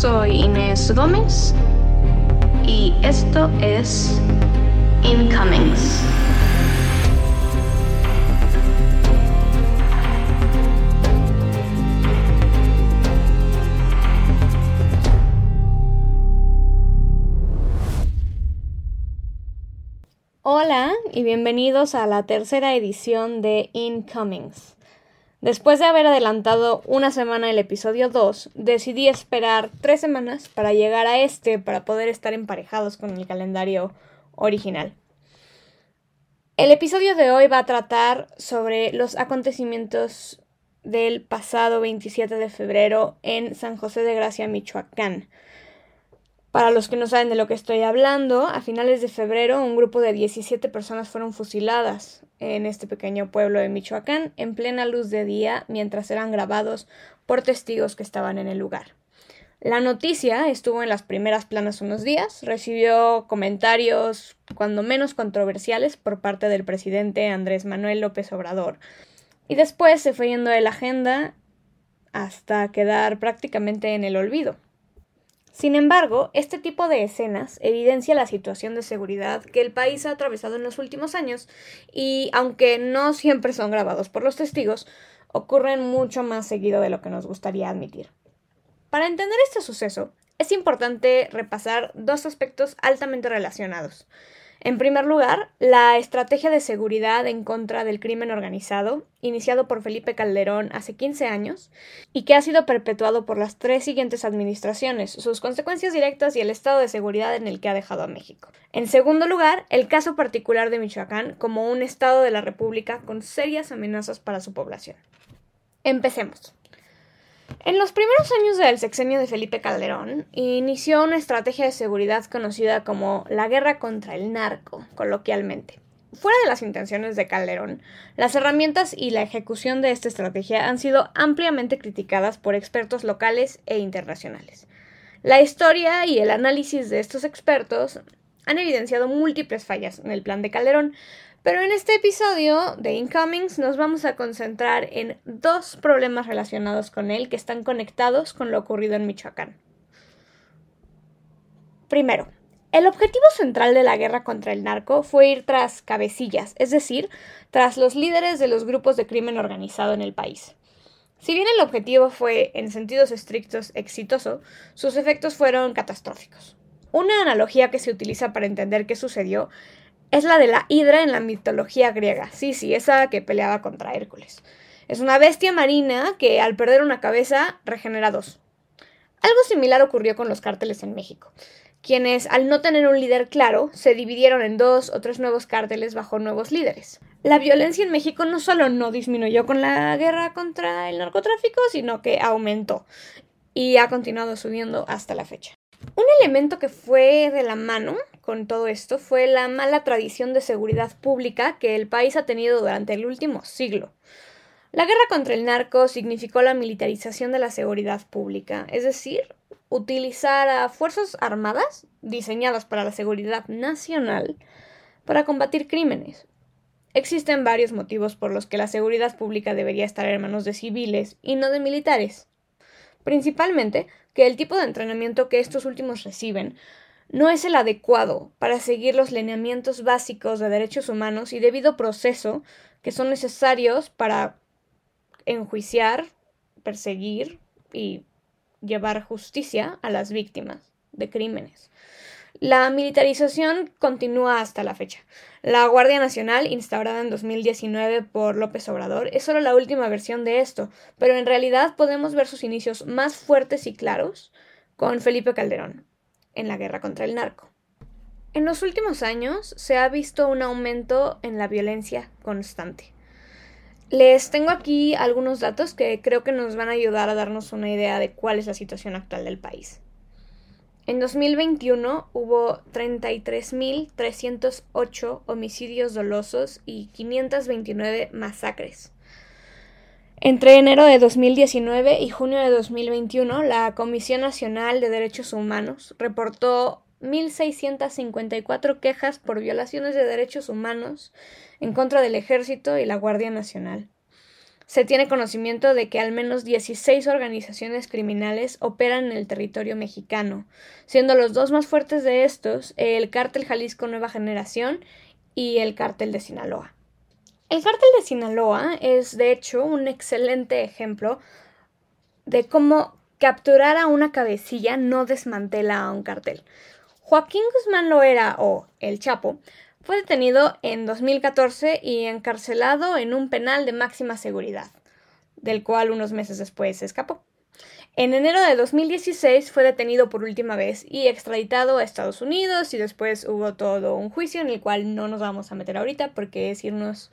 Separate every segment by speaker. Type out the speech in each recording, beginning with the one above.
Speaker 1: Soy Inés Gómez y esto es Incomings.
Speaker 2: Hola y bienvenidos a la tercera edición de Incomings. Después de haber adelantado una semana el episodio 2, decidí esperar tres semanas para llegar a este para poder estar emparejados con el calendario original. El episodio de hoy va a tratar sobre los acontecimientos del pasado 27 de febrero en San José de Gracia, Michoacán. Para los que no saben de lo que estoy hablando, a finales de febrero un grupo de 17 personas fueron fusiladas en este pequeño pueblo de Michoacán en plena luz de día mientras eran grabados por testigos que estaban en el lugar. La noticia estuvo en las primeras planas unos días, recibió comentarios cuando menos controversiales por parte del presidente Andrés Manuel López Obrador y después se fue yendo de la agenda hasta quedar prácticamente en el olvido. Sin embargo, este tipo de escenas evidencia la situación de seguridad que el país ha atravesado en los últimos años y, aunque no siempre son grabados por los testigos, ocurren mucho más seguido de lo que nos gustaría admitir. Para entender este suceso, es importante repasar dos aspectos altamente relacionados. En primer lugar, la estrategia de seguridad en contra del crimen organizado, iniciado por Felipe Calderón hace 15 años, y que ha sido perpetuado por las tres siguientes administraciones, sus consecuencias directas y el estado de seguridad en el que ha dejado a México. En segundo lugar, el caso particular de Michoacán como un estado de la República con serias amenazas para su población. Empecemos. En los primeros años del sexenio de Felipe Calderón, inició una estrategia de seguridad conocida como la guerra contra el narco, coloquialmente. Fuera de las intenciones de Calderón, las herramientas y la ejecución de esta estrategia han sido ampliamente criticadas por expertos locales e internacionales. La historia y el análisis de estos expertos han evidenciado múltiples fallas en el plan de Calderón, pero en este episodio de Incomings nos vamos a concentrar en dos problemas relacionados con él que están conectados con lo ocurrido en Michoacán. Primero, el objetivo central de la guerra contra el narco fue ir tras cabecillas, es decir, tras los líderes de los grupos de crimen organizado en el país. Si bien el objetivo fue, en sentidos estrictos, exitoso, sus efectos fueron catastróficos. Una analogía que se utiliza para entender qué sucedió es la de la hidra en la mitología griega. Sí, sí, esa que peleaba contra Hércules. Es una bestia marina que al perder una cabeza regenera dos. Algo similar ocurrió con los cárteles en México, quienes al no tener un líder claro se dividieron en dos o tres nuevos cárteles bajo nuevos líderes. La violencia en México no solo no disminuyó con la guerra contra el narcotráfico, sino que aumentó y ha continuado subiendo hasta la fecha. Un elemento que fue de la mano con todo esto fue la mala tradición de seguridad pública que el país ha tenido durante el último siglo. La guerra contra el narco significó la militarización de la seguridad pública, es decir, utilizar a fuerzas armadas diseñadas para la seguridad nacional para combatir crímenes. Existen varios motivos por los que la seguridad pública debería estar en manos de civiles y no de militares. Principalmente que el tipo de entrenamiento que estos últimos reciben no es el adecuado para seguir los lineamientos básicos de derechos humanos y debido proceso que son necesarios para enjuiciar, perseguir y llevar justicia a las víctimas de crímenes. La militarización continúa hasta la fecha. La Guardia Nacional, instaurada en 2019 por López Obrador, es solo la última versión de esto, pero en realidad podemos ver sus inicios más fuertes y claros con Felipe Calderón, en la guerra contra el narco. En los últimos años se ha visto un aumento en la violencia constante. Les tengo aquí algunos datos que creo que nos van a ayudar a darnos una idea de cuál es la situación actual del país. En 2021 hubo 33.308 homicidios dolosos y 529 masacres. Entre enero de 2019 y junio de 2021, la Comisión Nacional de Derechos Humanos reportó 1.654 quejas por violaciones de derechos humanos en contra del Ejército y la Guardia Nacional. se tiene conocimiento de que al menos 16 organizaciones criminales operan en el territorio mexicano, siendo los dos más fuertes de estos el Cártel Jalisco Nueva Generación y el Cártel de Sinaloa. El Cártel de Sinaloa es, de hecho, un excelente ejemplo de cómo capturar a una cabecilla no desmantela a un cartel. Joaquín Guzmán Loera, o El Chapo, fue detenido en 2014 y encarcelado en un penal de máxima seguridad, del cual unos meses después se escapó. En enero de 2016 fue detenido por última vez y extraditado a Estados Unidos y después hubo todo un juicio en el cual no nos vamos a meter ahorita porque es irnos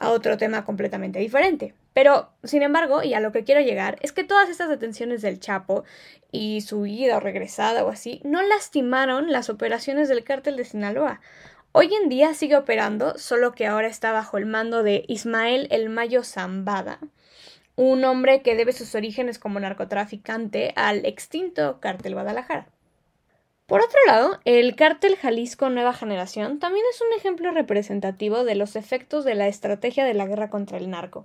Speaker 2: a otro tema completamente diferente. Pero, sin embargo, y a lo que quiero llegar, es que todas estas detenciones del Chapo y su huida o regresada o así no lastimaron las operaciones del cártel de Sinaloa. Hoy en día sigue operando, solo que ahora está bajo el mando de Ismael El Mayo Zambada, un hombre que debe sus orígenes como narcotraficante al extinto cártel Guadalajara. Por otro lado, el cártel Jalisco Nueva Generación también es un ejemplo representativo de los efectos de la estrategia de la guerra contra el narco.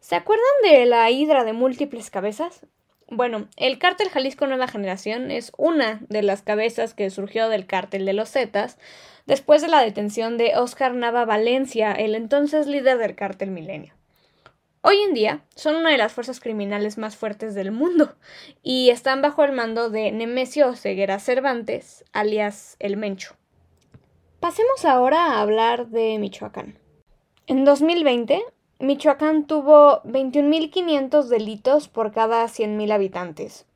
Speaker 2: ¿Se acuerdan de la hidra de múltiples cabezas? Bueno, el cártel Jalisco Nueva Generación es una de las cabezas que surgió del cártel de los Zetas después de la detención de Oscar Nava Valencia, el entonces líder del cártel Milenio. Hoy en día son una de las fuerzas criminales más fuertes del mundo y están bajo el mando de Nemesio Ceguera Cervantes, alias El Mencho. Pasemos ahora a hablar de Michoacán. En 2020, Michoacán tuvo 21.500 delitos por cada 100.000 habitantes.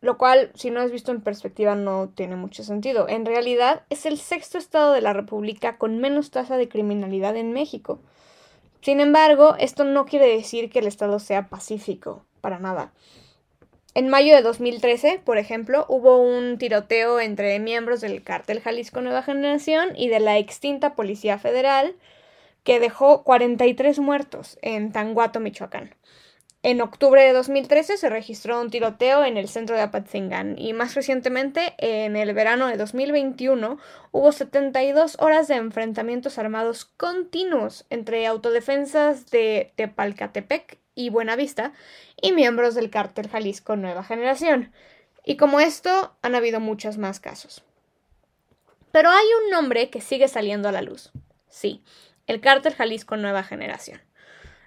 Speaker 2: Lo cual, si no es visto en perspectiva, no tiene mucho sentido. En realidad, es el sexto estado de la República con menos tasa de criminalidad en México. Sin embargo, esto no quiere decir que el estado sea pacífico, para nada. En mayo de 2013, por ejemplo, hubo un tiroteo entre miembros del cártel Jalisco Nueva Generación y de la extinta Policía Federal, que dejó 43 muertos en Tanguato, Michoacán. En octubre de 2013 se registró un tiroteo en el centro de Apatzingán y más recientemente, en el verano de 2021, hubo 72 horas de enfrentamientos armados continuos entre autodefensas de Tepalcatepec y Buenavista y miembros del cártel Jalisco Nueva Generación. Y como esto, han habido muchos más casos. Pero hay un nombre que sigue saliendo a la luz. Sí, el Cártel Jalisco Nueva Generación.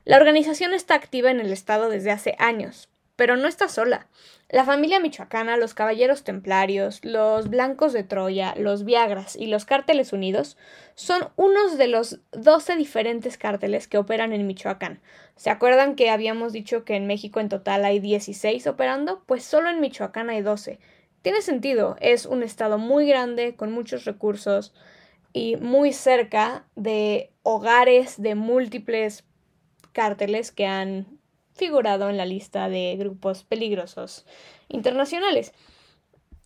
Speaker 2: La organización está activa en el estado desde hace años, pero no está sola. La familia michoacana, los Caballeros Templarios, los Blancos de Troya, los Viagras y los Cárteles Unidos son unos de los 12 diferentes cárteles que operan en Michoacán. ¿Se acuerdan que habíamos dicho que en México en total hay 16 operando? Pues solo en Michoacán hay 12. Tiene sentido, es un estado muy grande, con muchos recursos, y muy cerca de hogares de múltiples cárteles que han figurado en la lista de grupos peligrosos internacionales.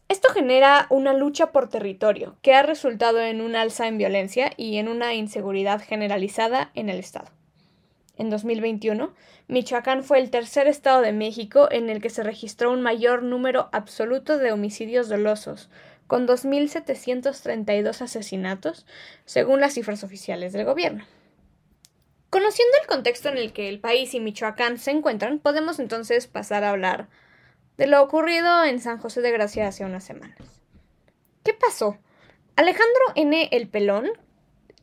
Speaker 2: Esto genera una lucha por territorio que ha resultado en un alza en violencia y en una inseguridad generalizada en el Estado. En 2021, Michoacán fue el tercer estado de México en el que se registró un mayor número absoluto de homicidios dolosos, con 2.732 asesinatos, según las cifras oficiales del gobierno. Conociendo el contexto en el que el país y Michoacán se encuentran, podemos entonces pasar a hablar de lo ocurrido en San José de Gracia hace unas semanas. ¿Qué pasó? Alejandro N. El Pelón,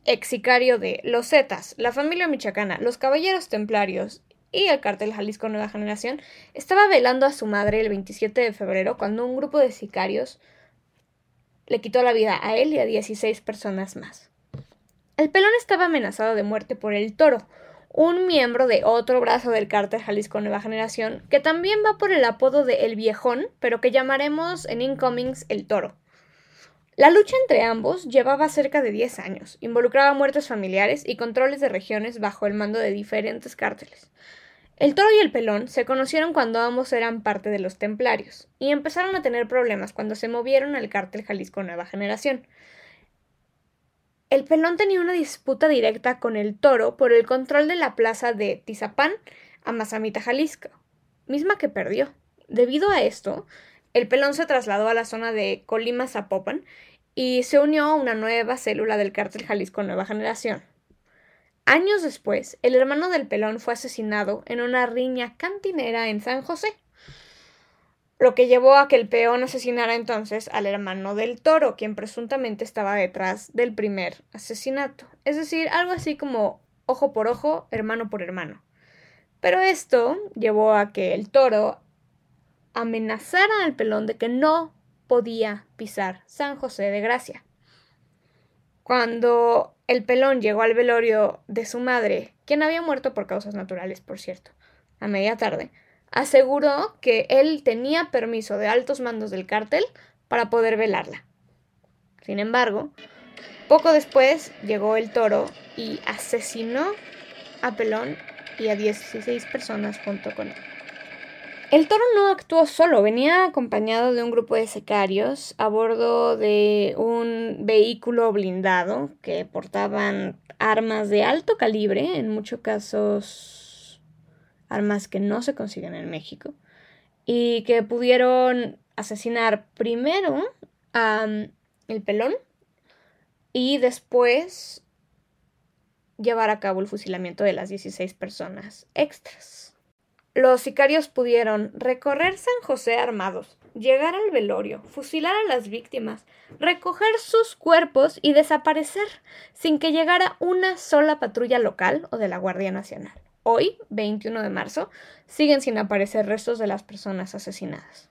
Speaker 2: ex sicario de Los Zetas, la familia michoacana, los Caballeros Templarios y el cartel Jalisco Nueva Generación, estaba velando a su madre el 27 de febrero cuando un grupo de sicarios le quitó la vida a él y a 16 personas más. El pelón estaba amenazado de muerte por el toro, un miembro de otro brazo del cártel Jalisco Nueva Generación, que también va por el apodo de El Viejón, pero que llamaremos en Incomings El Toro. La lucha entre ambos llevaba cerca de 10 años, involucraba muertes familiares y controles de regiones bajo el mando de diferentes cárteles. El toro y el pelón se conocieron cuando ambos eran parte de los templarios, y empezaron a tener problemas cuando se movieron al cártel Jalisco Nueva Generación. El pelón tenía una disputa directa con el toro por el control de la plaza de Tizapán a Mazamita, Jalisco, misma que perdió. Debido a esto, el pelón se trasladó a la zona de Colima Zapopan y se unió a una nueva célula del cártel Jalisco Nueva Generación. Años después, el hermano del pelón fue asesinado en una riña cantinera en San José, lo que llevó a que el peón asesinara entonces al hermano del toro, quien presuntamente estaba detrás del primer asesinato. Es decir, algo así como ojo por ojo, hermano por hermano. Pero esto llevó a que el toro amenazara al pelón de que no podía pisar San José de Gracia. Cuando el pelón llegó al velorio de su madre, quien había muerto por causas naturales, por cierto, a media tarde, aseguró que él tenía permiso de altos mandos del cártel para poder velarla. Sin embargo, poco después llegó el toro y asesinó a Pelón y a 16 personas junto con él. El toro no actuó solo, venía acompañado de un grupo de secarios a bordo de un vehículo blindado que portaban armas de alto calibre, en muchos casos armas que no se consiguen en México, y que pudieron asesinar primero a el pelón y después llevar a cabo el fusilamiento de las 16 personas extras. Los sicarios pudieron recorrer San José armados, llegar al velorio, fusilar a las víctimas, recoger sus cuerpos y desaparecer sin que llegara una sola patrulla local o de la Guardia Nacional. Hoy, 21 de marzo, siguen sin aparecer restos de las personas asesinadas.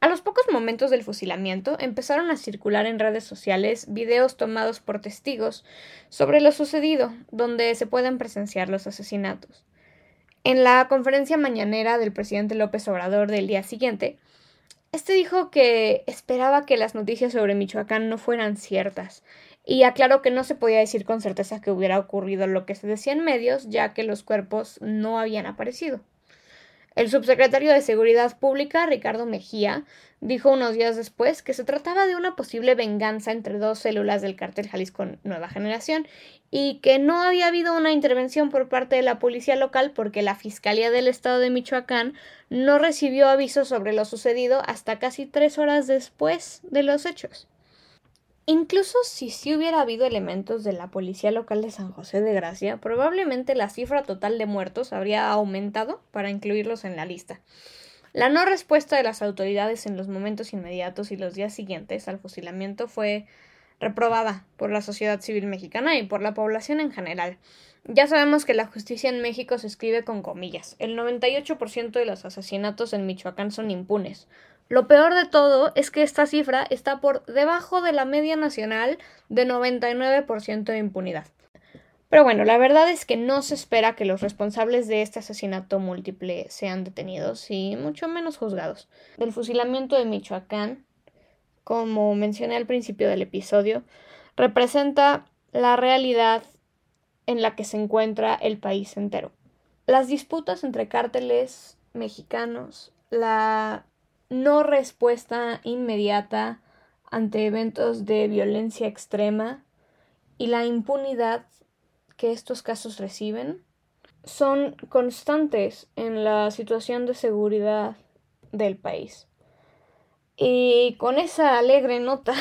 Speaker 2: A los pocos momentos del fusilamiento empezaron a circular en redes sociales videos tomados por testigos sobre lo sucedido, donde se pueden presenciar los asesinatos. En la conferencia mañanera del presidente López Obrador del día siguiente, este dijo que esperaba que las noticias sobre Michoacán no fueran ciertas y aclaró que no se podía decir con certeza que hubiera ocurrido lo que se decía en medios, ya que los cuerpos no habían aparecido. El subsecretario de Seguridad Pública, Ricardo Mejía, dijo unos días después que se trataba de una posible venganza entre dos células del cártel Jalisco Nueva Generación y que no había habido una intervención por parte de la policía local porque la Fiscalía del Estado de Michoacán no recibió aviso sobre lo sucedido hasta casi tres horas después de los hechos. Incluso si sí hubiera habido elementos de la policía local de San José de Gracia, probablemente la cifra total de muertos habría aumentado para incluirlos en la lista. La no respuesta de las autoridades en los momentos inmediatos y los días siguientes al fusilamiento fue reprobada por la sociedad civil mexicana y por la población en general. Ya sabemos que la justicia en México se escribe con comillas. El 98% de los asesinatos en Michoacán son impunes. Lo peor de todo es que esta cifra está por debajo de la media nacional de 99% de impunidad. Pero bueno, la verdad es que no se espera que los responsables de este asesinato múltiple sean detenidos y mucho menos juzgados. Del fusilamiento de Michoacán, como mencioné al principio del episodio, representa la realidad en la que se encuentra el país entero. Las disputas entre cárteles mexicanos, la no respuesta inmediata ante eventos de violencia extrema y la impunidad que estos casos reciben son constantes en la situación de seguridad del país. Y con esa alegre nota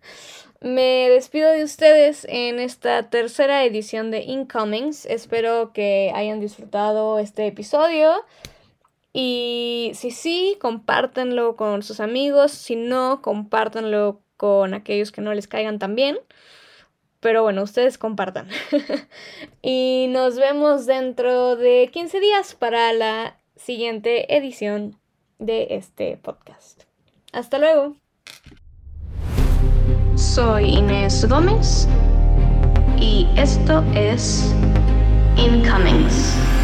Speaker 2: me despido de ustedes en esta tercera edición de Incomings. Espero que hayan disfrutado este episodio. Y si sí, compártanlo con sus amigos. Si no, compártanlo con aquellos que no les caigan tan bien. Pero bueno, ustedes compartan. y nos vemos dentro de 15 días para la siguiente edición de este podcast. Hasta luego.
Speaker 1: Soy Inés Gómez y esto es Incomings.